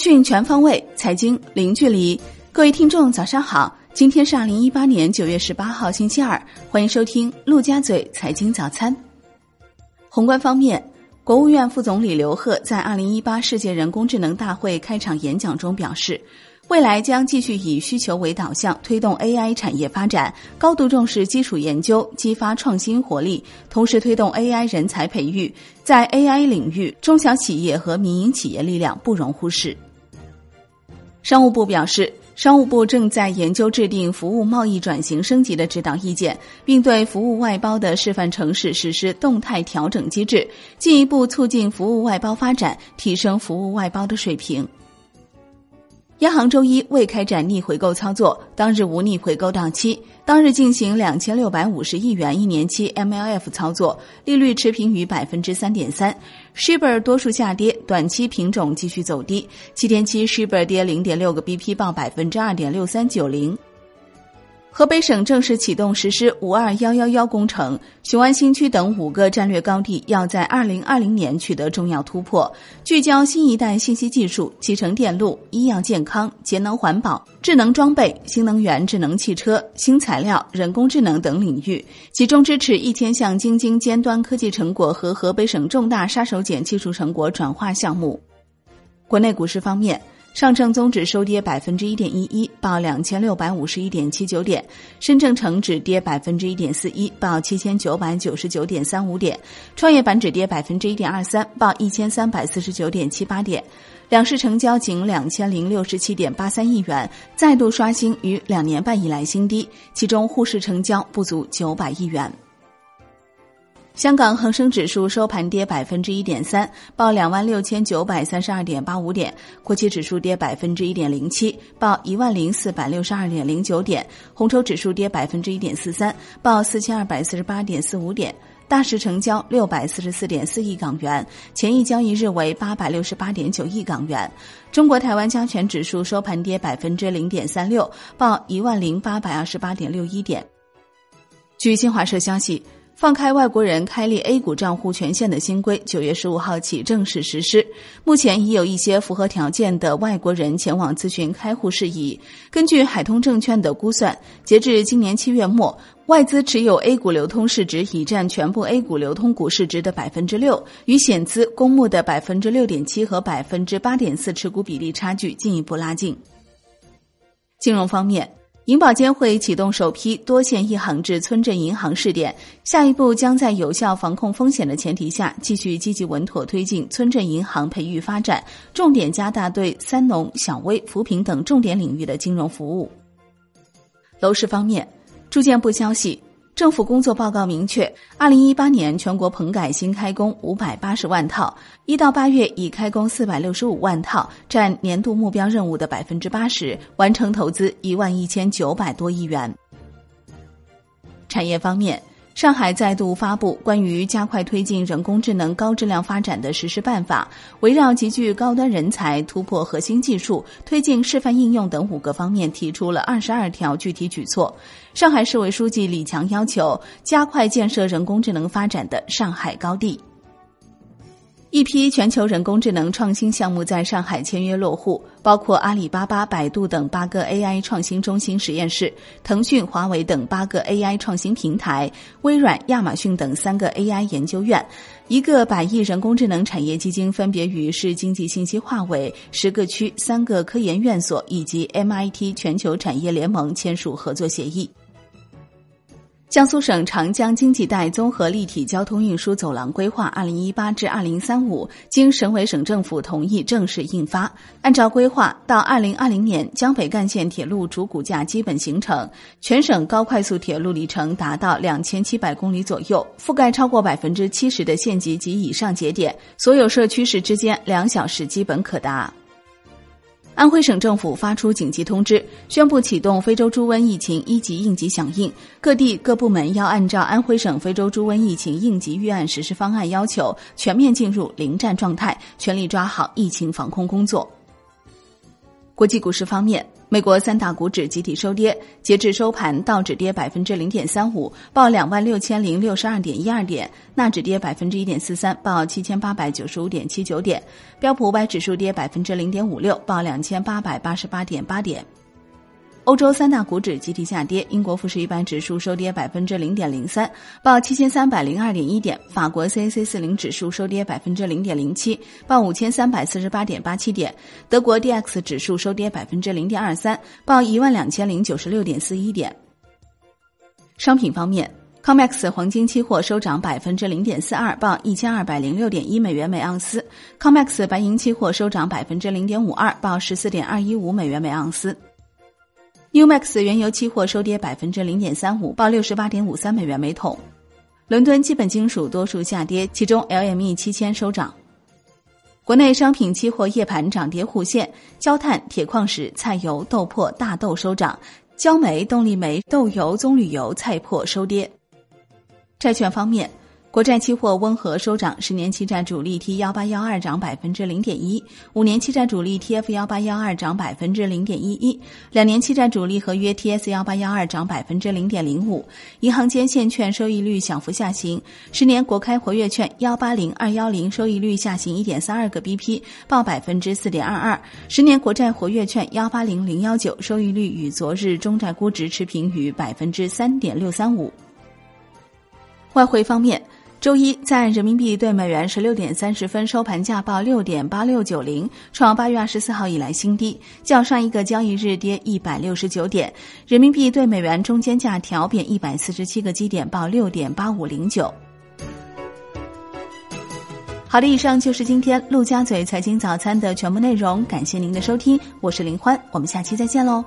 讯全方位，财经零距离。各位听众，早上好！今天是二零一八年九月十八号，星期二，欢迎收听陆家嘴财经早餐。宏观方面，国务院副总理刘鹤在二零一八世界人工智能大会开场演讲中表示。未来将继续以需求为导向，推动 AI 产业发展，高度重视基础研究，激发创新活力，同时推动 AI 人才培育。在 AI 领域，中小企业和民营企业力量不容忽视。商务部表示，商务部正在研究制定服务贸易转型升级的指导意见，并对服务外包的示范城市实施动态调整机制，进一步促进服务外包发展，提升服务外包的水平。央行周一未开展逆回购操作，当日无逆回购到期，当日进行两千六百五十亿元一年期 MLF 操作，利率持平于百分之三点三。Shibor 多数下跌，短期品种继续走低，七天期 Shibor 跌零点六个 BP，报百分之二点六三九零。河北省正式启动实施“五二幺幺幺”工程，雄安新区等五个战略高地要在二零二零年取得重要突破，聚焦新一代信息技术、集成电路、医药健康、节能环保、智能装备、新能源、智能汽车、新材料、人工智能等领域，集中支持一千项京津尖端科技成果和河北省重大杀手锏技术成果转化项目。国内股市方面。上证综指收跌百分之一点一一，报两千六百五十一点七九点；深证成指跌百分之一点四一，报七千九百九十九点三五点；创业板指跌百分之一点二三，报一千三百四十九点七八点。两市成交仅两千零六十七点八三亿元，再度刷新于两年半以来新低。其中沪市成交不足九百亿元。香港恒生指数收盘跌百分之一点三，报两万六千九百三十二点八五点；国企指数跌百分之一点零七，报一万零四百六十二点零九点；红筹指数跌百分之一点四三，报四千二百四十八点四五点。大市成交六百四十四点四亿港元，前一交易日为八百六十八点九亿港元。中国台湾加权指数收盘跌百分之零点三六，报一万零八百二十八点六一点。据新华社消息。放开外国人开立 A 股账户权限的新规，九月十五号起正式实施。目前已有一些符合条件的外国人前往咨询开户事宜。根据海通证券的估算，截至今年七月末，外资持有 A 股流通市值已占全部 A 股流通股市值的百分之六，与险资公募的百分之六点七和百分之八点四持股比例差距进一步拉近。金融方面。银保监会启动首批多线一行制村镇银行试点，下一步将在有效防控风险的前提下，继续积极稳妥推进村镇银行培育发展，重点加大对三农、小微、扶贫等重点领域的金融服务。楼市方面，住建部消息。政府工作报告明确，二零一八年全国棚改新开工五百八十万套，一到八月已开工四百六十五万套，占年度目标任务的百分之八十，完成投资一万一千九百多亿元。产业方面。上海再度发布关于加快推进人工智能高质量发展的实施办法，围绕集聚高端人才、突破核心技术、推进示范应用等五个方面，提出了二十二条具体举措。上海市委书记李强要求加快建设人工智能发展的上海高地。一批全球人工智能创新项目在上海签约落户，包括阿里巴巴、百度等八个 AI 创新中心实验室，腾讯、华为等八个 AI 创新平台，微软、亚马逊等三个 AI 研究院，一个百亿人工智能产业基金分别与市经济信息化委、十个区、三个科研院所以及 MIT 全球产业联盟签署合作协议。江苏省长江经济带综合立体交通运输走廊规划（二零一八至二零三五）经省委省政府同意正式印发。按照规划，到二零二零年，江北干线铁路主骨架基本形成，全省高快速铁路里程达到两千七百公里左右，覆盖超过百分之七十的县级及以上节点，所有设区市之间两小时基本可达。安徽省政府发出紧急通知，宣布启动非洲猪瘟疫情一级应急响应，各地各部门要按照安徽省非洲猪瘟疫情应急预案实施方案要求，全面进入临战状态，全力抓好疫情防控工作。国际股市方面。美国三大股指集体收跌，截至收盘，道指跌百分之零点三五，报两万六千零六十二点一二点；纳指跌百分之一点四三，报七千八百九十五点七九点；标普五百指数跌百分之零点五六，报两千八百八十八点八点。欧洲三大股指集体下跌，英国富时一百指数收跌百分之零点零三，报七千三百零二点一点；法国 CAC 四零指数收跌百分之零点零七，报五千三百四十八点八七点；德国 DX 指数收跌百分之零点二三，报一万两千零九十六点四一点。商品方面，COMEX 黄金期货收涨百分之零点四二，报一千二百零六点一美元每盎司；COMEX 白银期货收涨百分之零点五二，报十四点二一五美元每盎司。Umax 原油期货收跌百分之零点三五，报六十八点五三美元每桶。伦敦基本金属多数下跌，其中 LME 七千收涨。国内商品期货夜盘涨跌互现，焦炭、铁矿石、菜油、豆粕、大豆收涨，焦煤、动力煤、豆油、棕榈油、菜粕收跌。债券方面。国债期货温和收涨，十年期债主力 T 幺八幺二涨百分之零点一，五年期债主力 TF 幺八幺二涨百分之零点一一，两年期债主力合约 TS 幺八幺二涨百分之零点零五。银行间现券收益率小幅下行，十年国开活跃券幺八零二幺零收益率下行一点三二个 BP，报百分之四点二二。十年国债活跃券幺八零零幺九收益率与昨日中债估值持平于百分之三点六三五。外汇方面。周一，在人民币对美元十六点三十分收盘价报六点八六九零，创八月二十四号以来新低，较上一个交易日跌一百六十九点。人民币对美元中间价调贬一百四十七个基点，报六点八五零九。好的，以上就是今天陆家嘴财经早餐的全部内容，感谢您的收听，我是林欢，我们下期再见喽。